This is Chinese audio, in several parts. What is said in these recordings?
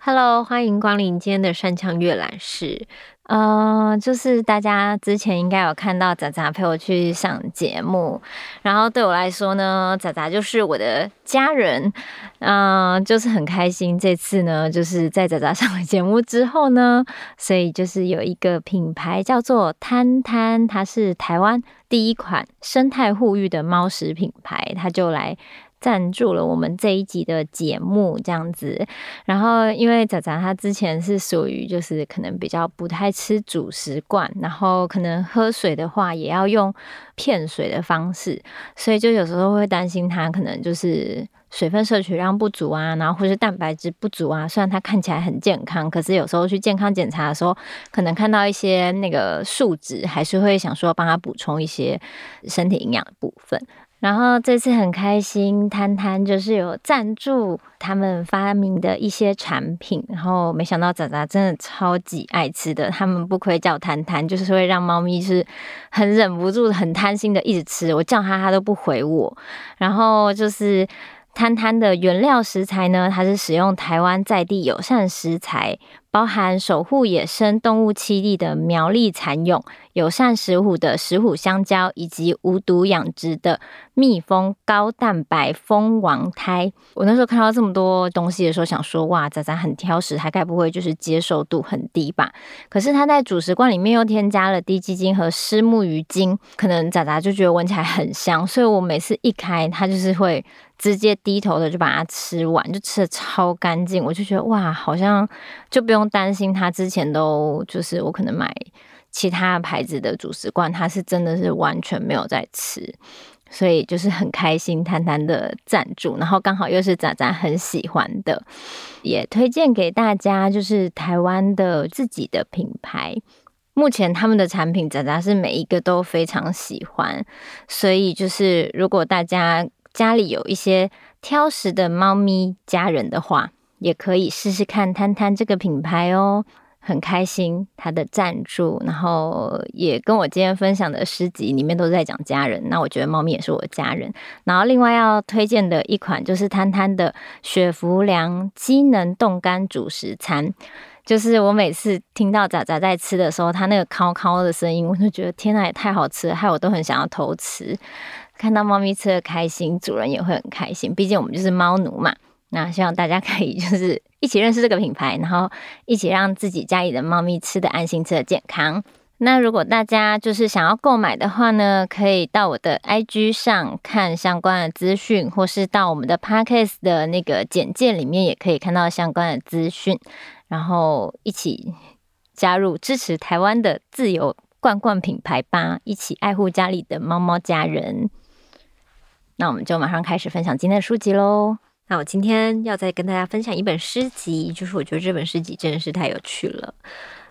Hello，欢迎光临今天的山羌阅览室。呃，就是大家之前应该有看到仔仔陪我去上节目，然后对我来说呢，仔仔就是我的家人，嗯、就是很开心。这次呢，就是在仔仔 上了节目之后呢，所以就是有一个品牌叫做摊摊，它是台湾第一款生态护育的猫食品牌，它就来。赞助了我们这一集的节目，这样子。然后，因为仔仔他之前是属于就是可能比较不太吃主食惯，然后可能喝水的话也要用骗水的方式，所以就有时候会担心他可能就是水分摄取量不足啊，然后或是蛋白质不足啊。虽然它看起来很健康，可是有时候去健康检查的时候，可能看到一些那个数值，还是会想说帮他补充一些身体营养的部分。然后这次很开心，摊摊就是有赞助他们发明的一些产品，然后没想到仔仔真的超级爱吃的，他们不亏叫摊摊，就是会让猫咪是很忍不住、很贪心的一直吃，我叫它它都不回我，然后就是。摊摊的原料食材呢，它是使用台湾在地友善食材，包含守护野生动物栖地的苗栗蚕蛹、友善石虎的石虎香蕉，以及无毒养殖的蜜蜂高蛋白蜂王胎。我那时候看到这么多东西的时候，想说哇，仔仔很挑食，它该不会就是接受度很低吧？可是它在主食罐里面又添加了低鸡精和湿木鱼精，可能仔仔就觉得闻起来很香，所以我每次一开它就是会。直接低头的就把它吃完，就吃的超干净，我就觉得哇，好像就不用担心他之前都就是我可能买其他牌子的主食罐，他是真的是完全没有在吃，所以就是很开心谈谈的赞助，然后刚好又是仔仔很喜欢的，也推荐给大家，就是台湾的自己的品牌，目前他们的产品仔仔是每一个都非常喜欢，所以就是如果大家。家里有一些挑食的猫咪家人的话，也可以试试看摊摊这个品牌哦，很开心他的赞助，然后也跟我今天分享的诗集里面都在讲家人，那我觉得猫咪也是我的家人。然后另外要推荐的一款就是摊摊的雪福粮机能冻干主食餐，就是我每次听到仔仔在吃的时候，它那个烤烤的声音，我就觉得天哪，也太好吃了，害我都很想要偷吃。看到猫咪吃的开心，主人也会很开心。毕竟我们就是猫奴嘛。那希望大家可以就是一起认识这个品牌，然后一起让自己家里的猫咪吃得安心、吃得健康。那如果大家就是想要购买的话呢，可以到我的 IG 上看相关的资讯，或是到我们的 Podcast 的那个简介里面也可以看到相关的资讯，然后一起加入支持台湾的自由罐罐品牌吧，一起爱护家里的猫猫家人。那我们就马上开始分享今天的书籍喽。那我今天要再跟大家分享一本诗集，就是我觉得这本诗集真的是太有趣了。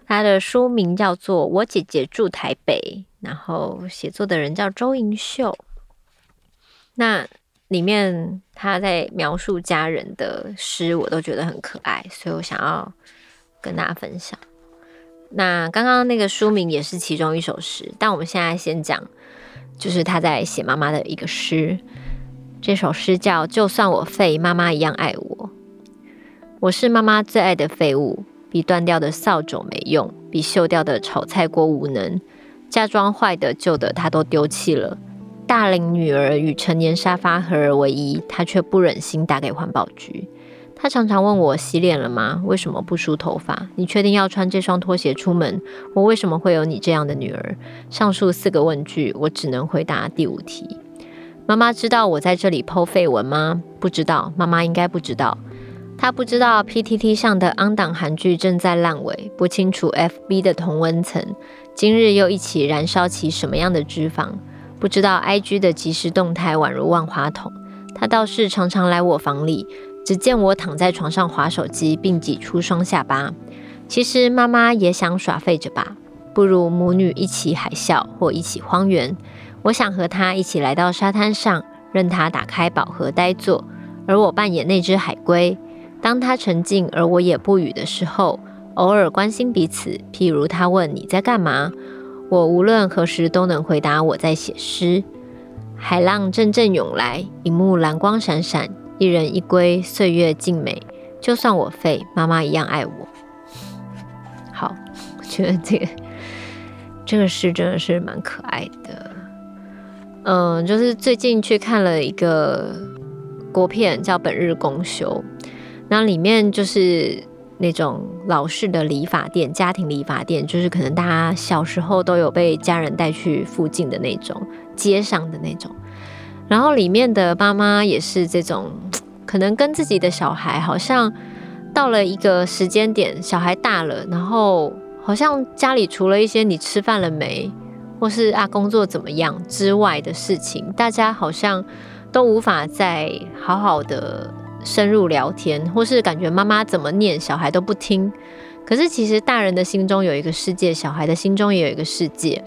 它的书名叫做《我姐姐住台北》，然后写作的人叫周银秀。那里面他在描述家人的诗，我都觉得很可爱，所以我想要跟大家分享。那刚刚那个书名也是其中一首诗，但我们现在先讲。就是他在写妈妈的一个诗，这首诗叫《就算我废，妈妈一样爱我》。我是妈妈最爱的废物，比断掉的扫帚没用，比锈掉的炒菜锅无能。嫁妆坏的旧的，她都丢弃了。大龄女儿与成年沙发合而为一，她却不忍心打给环保局。她常常问我洗脸了吗？为什么不梳头发？你确定要穿这双拖鞋出门？我为什么会有你这样的女儿？上述四个问句，我只能回答第五题。妈妈知道我在这里 po 废文吗？不知道，妈妈应该不知道。她不知道 PTT 上的 on 档韩剧正在烂尾，不清楚 FB 的同温层今日又一起燃烧起什么样的脂肪，不知道 IG 的即时动态宛如万花筒。她倒是常常来我房里。只见我躺在床上划手机，并挤出双下巴。其实妈妈也想耍废着吧？不如母女一起海啸，或一起荒原。我想和他一起来到沙滩上，任他打开宝盒呆坐，而我扮演那只海龟。当他沉静而我也不语的时候，偶尔关心彼此。譬如他问你在干嘛，我无论何时都能回答我在写诗。海浪阵阵涌来，一幕蓝光闪闪，一人一归，岁月静美。就算我废，妈妈一样爱我。好，我觉得这个这个诗真的是蛮可爱的。嗯，就是最近去看了一个国片，叫《本日公休》，那里面就是那种老式的理发店，家庭理发店，就是可能大家小时候都有被家人带去附近的那种街上的那种，然后里面的妈妈也是这种。可能跟自己的小孩好像到了一个时间点，小孩大了，然后好像家里除了一些你吃饭了没，或是啊工作怎么样之外的事情，大家好像都无法再好好的深入聊天，或是感觉妈妈怎么念小孩都不听。可是其实大人的心中有一个世界，小孩的心中也有一个世界。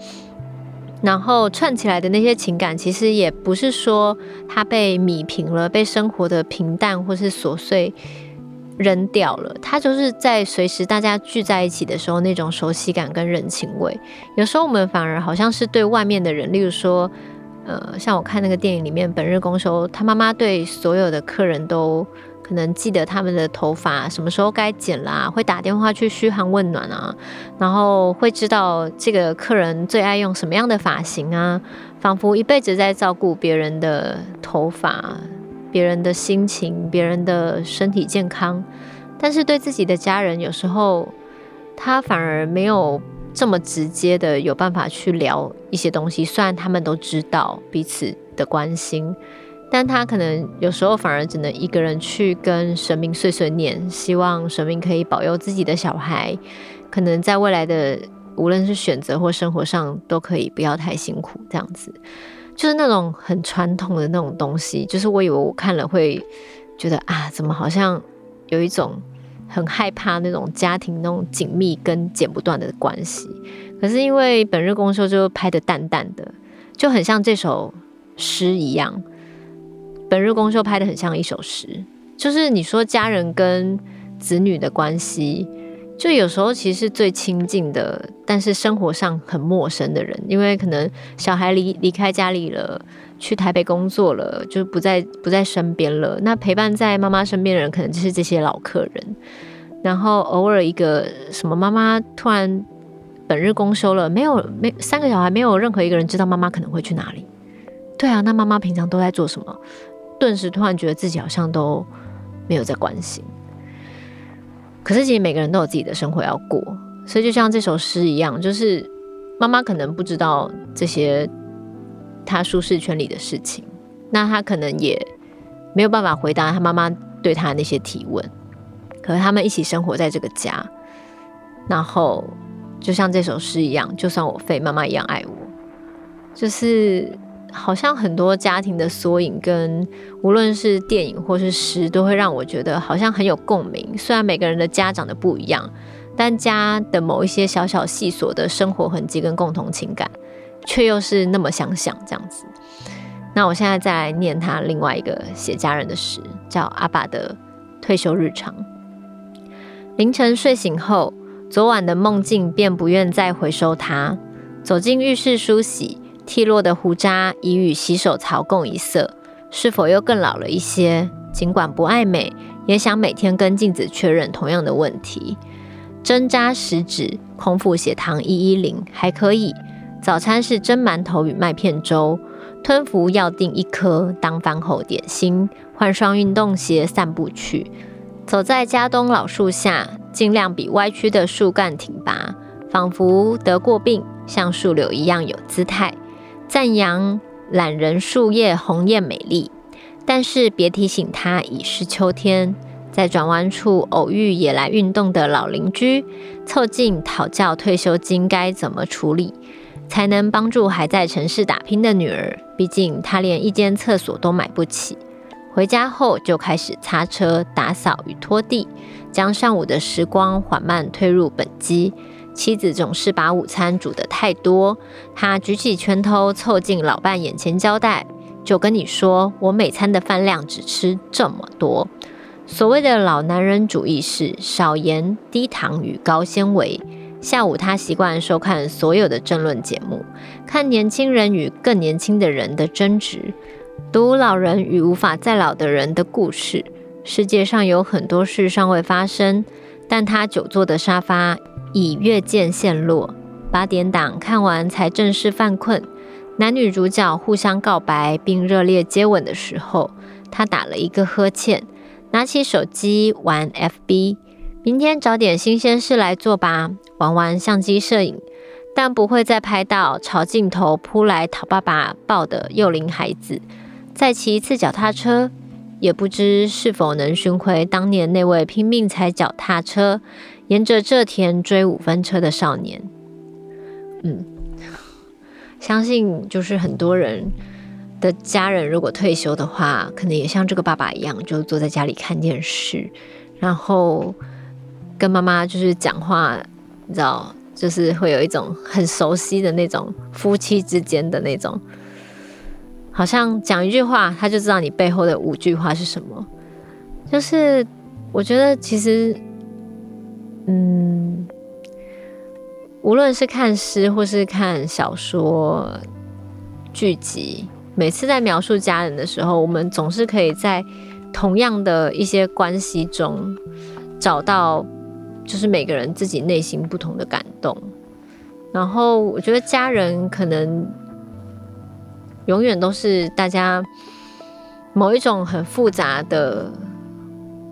然后串起来的那些情感，其实也不是说它被米平了，被生活的平淡或是琐碎扔掉了。它就是在随时大家聚在一起的时候，那种熟悉感跟人情味。有时候我们反而好像是对外面的人，例如说，呃，像我看那个电影里面，本日公休，他妈妈对所有的客人都。可能记得他们的头发什么时候该剪啦，会打电话去嘘寒问暖啊，然后会知道这个客人最爱用什么样的发型啊，仿佛一辈子在照顾别人的头发、别人的心情、别人的身体健康。但是对自己的家人，有时候他反而没有这么直接的有办法去聊一些东西，虽然他们都知道彼此的关心。但他可能有时候反而只能一个人去跟神明碎碎念，希望神明可以保佑自己的小孩，可能在未来的无论是选择或生活上都可以不要太辛苦，这样子，就是那种很传统的那种东西。就是我以为我看了会觉得啊，怎么好像有一种很害怕那种家庭那种紧密跟剪不断的关系。可是因为本日公休就拍得淡淡的，就很像这首诗一样。本日公休拍得很像一首诗，就是你说家人跟子女的关系，就有时候其实最亲近的，但是生活上很陌生的人，因为可能小孩离离开家里了，去台北工作了，就不在不在身边了。那陪伴在妈妈身边的人，可能就是这些老客人。然后偶尔一个什么妈妈突然本日公休了，没有没三个小孩，没有任何一个人知道妈妈可能会去哪里。对啊，那妈妈平常都在做什么？顿时突然觉得自己好像都没有在关心，可是其实每个人都有自己的生活要过，所以就像这首诗一样，就是妈妈可能不知道这些她舒适圈里的事情，那她可能也没有办法回答她妈妈对她的那些提问，可是他们一起生活在这个家，然后就像这首诗一样，就算我废，妈妈一样爱我，就是。好像很多家庭的缩影，跟无论是电影或是诗，都会让我觉得好像很有共鸣。虽然每个人的家长的不一样，但家的某一些小小细琐的生活痕迹跟共同情感，却又是那么相像这样子。那我现在再来念他另外一个写家人的诗，叫阿爸的退休日常。凌晨睡醒后，昨晚的梦境便不愿再回收它。走进浴室梳洗。剃落的胡渣已与洗手槽共一色，是否又更老了一些？尽管不爱美，也想每天跟镜子确认同样的问题。针扎食指，空腹血糖一一零，还可以。早餐是蒸馒头与麦片粥，吞服药定一颗当饭后点心。换双运动鞋散步去，走在家东老树下，尽量比歪曲的树干挺拔，仿佛得过病，像树柳一样有姿态。赞扬懒人树叶红艳美丽，但是别提醒他已是秋天。在转弯处偶遇也来运动的老邻居，凑近讨教退休金该怎么处理，才能帮助还在城市打拼的女儿。毕竟她连一间厕所都买不起。回家后就开始擦车、打扫与拖地，将上午的时光缓慢推入本机。妻子总是把午餐煮得太多，他举起拳头凑近老伴眼前交代：“就跟你说，我每餐的饭量只吃这么多。”所谓的老男人主义是少盐、低糖与高纤维。下午，他习惯收看所有的政论节目，看年轻人与更年轻的人的争执，读老人与无法再老的人的故事。世界上有很多事尚未发生，但他久坐的沙发已月渐陷落。八点档看完才正式犯困。男女主角互相告白并热烈接吻的时候，他打了一个呵欠，拿起手机玩 FB。明天找点新鲜事来做吧。玩玩相机摄影，但不会再拍到朝镜头扑来讨爸爸抱的幼龄孩子。再骑一次脚踏车，也不知是否能寻回当年那位拼命踩脚踏车，沿着蔗田追五分车的少年。嗯，相信就是很多人的家人，如果退休的话，可能也像这个爸爸一样，就坐在家里看电视，然后跟妈妈就是讲话。你知道，就是会有一种很熟悉的那种夫妻之间的那种，好像讲一句话，他就知道你背后的五句话是什么。就是我觉得其实，嗯，无论是看诗或是看小说剧集，每次在描述家人的时候，我们总是可以在同样的一些关系中找到。就是每个人自己内心不同的感动，然后我觉得家人可能永远都是大家某一种很复杂的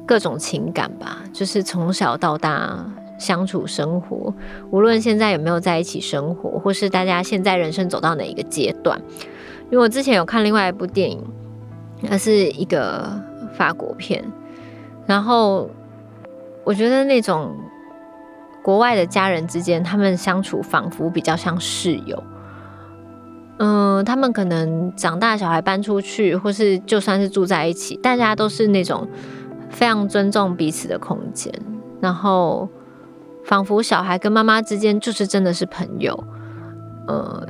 各种情感吧。就是从小到大相处生活，无论现在有没有在一起生活，或是大家现在人生走到哪一个阶段。因为我之前有看另外一部电影，它是一个法国片，然后。我觉得那种国外的家人之间，他们相处仿佛比较像室友。嗯、他们可能长大，小孩搬出去，或是就算是住在一起，大家都是那种非常尊重彼此的空间。然后，仿佛小孩跟妈妈之间就是真的是朋友。呃，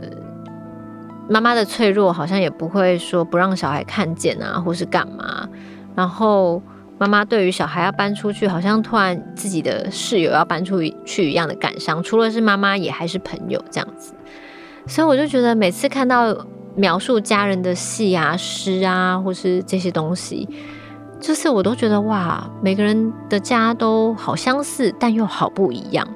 妈妈的脆弱好像也不会说不让小孩看见啊，或是干嘛。然后。妈妈对于小孩要搬出去，好像突然自己的室友要搬出去一样的感伤。除了是妈妈，也还是朋友这样子。所以我就觉得，每次看到描述家人的戏啊、诗啊，或是这些东西，就是我都觉得哇，每个人的家都好相似，但又好不一样。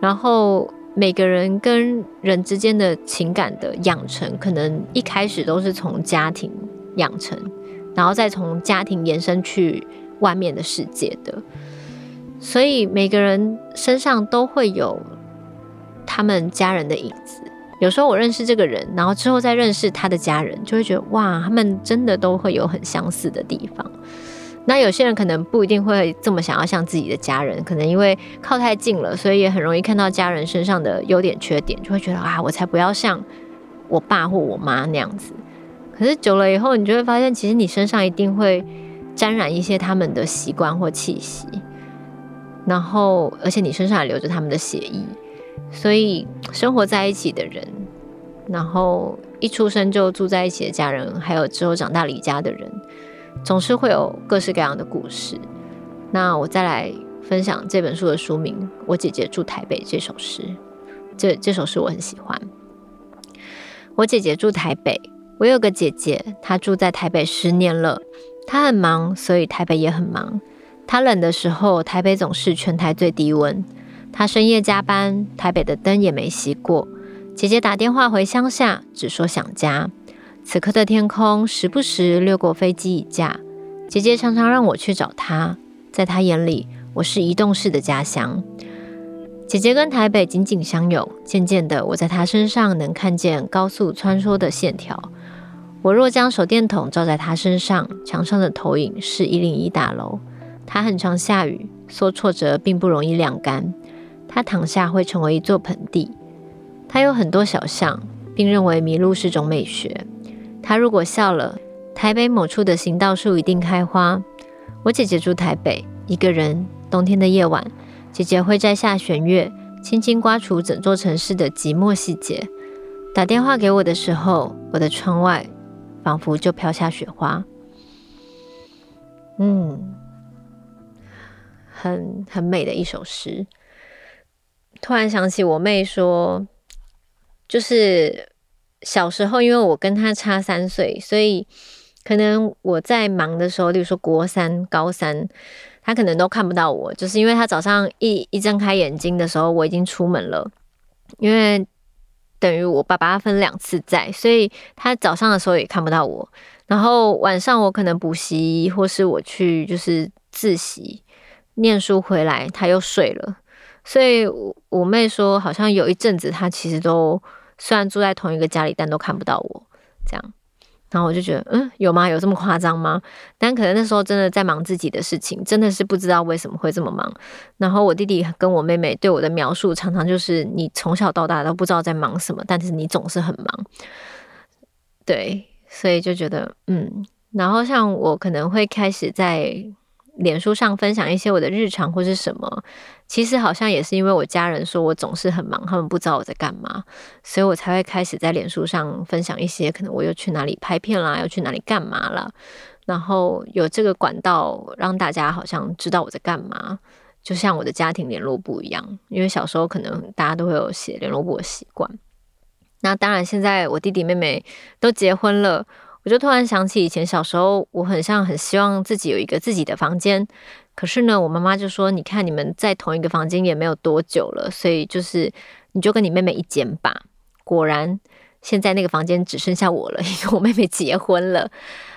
然后每个人跟人之间的情感的养成，可能一开始都是从家庭养成，然后再从家庭延伸去。外面的世界的，所以每个人身上都会有他们家人的影子。有时候我认识这个人，然后之后再认识他的家人，就会觉得哇，他们真的都会有很相似的地方。那有些人可能不一定会这么想要像自己的家人，可能因为靠太近了，所以也很容易看到家人身上的优点缺点，就会觉得啊，我才不要像我爸或我妈那样子。可是久了以后，你就会发现，其实你身上一定会。沾染一些他们的习惯或气息，然后而且你身上还留着他们的血液，所以生活在一起的人，然后一出生就住在一起的家人，还有之后长大离家的人，总是会有各式各样的故事。那我再来分享这本书的书名《我姐姐住台北》这首诗，这这首诗我很喜欢。我姐姐住台北，我有个姐姐，她住在台北十年了。她很忙，所以台北也很忙。她冷的时候，台北总是全台最低温。他深夜加班，台北的灯也没熄过。姐姐打电话回乡下，只说想家。此刻的天空时不时掠过飞机一架。姐姐常常让我去找她，在她眼里，我是移动式的家乡。姐姐跟台北紧紧相拥，渐渐的，我在她身上能看见高速穿梭的线条。我若将手电筒照在她身上，墙上的投影是一零一大楼。她很常下雨，说挫折并不容易晾干。他躺下会成为一座盆地。他有很多小巷，并认为迷路是种美学。他如果笑了，台北某处的行道树一定开花。我姐姐住台北，一个人。冬天的夜晚，姐姐会摘下弦月，轻轻刮除整座城市的寂寞细节。打电话给我的时候，我的窗外。仿佛就飘下雪花。嗯，很很美的一首诗。突然想起我妹说，就是小时候，因为我跟她差三岁，所以可能我在忙的时候，例如说国三、高三，她可能都看不到我，就是因为她早上一一睁开眼睛的时候，我已经出门了，因为。等于我爸爸分两次在，所以他早上的时候也看不到我。然后晚上我可能补习，或是我去就是自习念书回来，他又睡了。所以我妹说，好像有一阵子她其实都虽然住在同一个家里，但都看不到我这样。然后我就觉得，嗯，有吗？有这么夸张吗？但可能那时候真的在忙自己的事情，真的是不知道为什么会这么忙。然后我弟弟跟我妹妹对我的描述，常常就是你从小到大都不知道在忙什么，但是你总是很忙。对，所以就觉得，嗯。然后像我可能会开始在。脸书上分享一些我的日常或是什么，其实好像也是因为我家人说我总是很忙，他们不知道我在干嘛，所以我才会开始在脸书上分享一些可能我又去哪里拍片啦，又去哪里干嘛了，然后有这个管道让大家好像知道我在干嘛，就像我的家庭联络簿一样，因为小时候可能大家都会有写联络簿的习惯。那当然，现在我弟弟妹妹都结婚了。我就突然想起以前小时候，我很像很希望自己有一个自己的房间，可是呢，我妈妈就说：“你看你们在同一个房间也没有多久了，所以就是你就跟你妹妹一间吧。”果然，现在那个房间只剩下我了，因为我妹妹结婚了。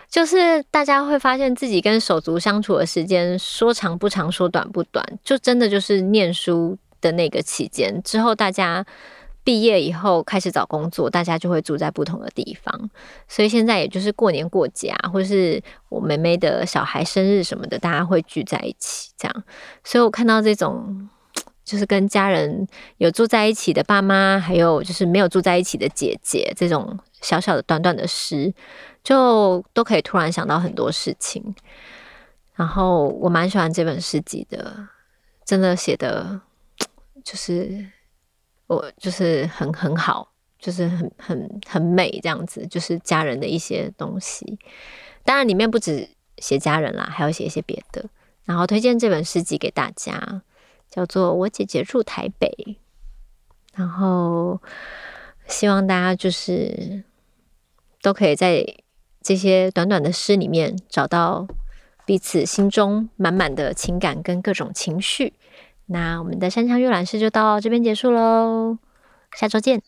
就是大家会发现自己跟手足相处的时间说长不长，说短不短，就真的就是念书的那个期间之后，大家。毕业以后开始找工作，大家就会住在不同的地方，所以现在也就是过年过节啊，或是我妹妹的小孩生日什么的，大家会聚在一起这样。所以我看到这种就是跟家人有住在一起的爸妈，还有就是没有住在一起的姐姐，这种小小的短短的诗，就都可以突然想到很多事情。然后我蛮喜欢这本诗集的，真的写的 就是。我就是很很好，就是很很很美这样子，就是家人的一些东西。当然里面不止写家人啦，还有写一些别的。然后推荐这本诗集给大家，叫做《我姐姐住台北》。然后希望大家就是都可以在这些短短的诗里面找到彼此心中满满的情感跟各种情绪。那我们的山羌阅览室就到这边结束喽，下周见。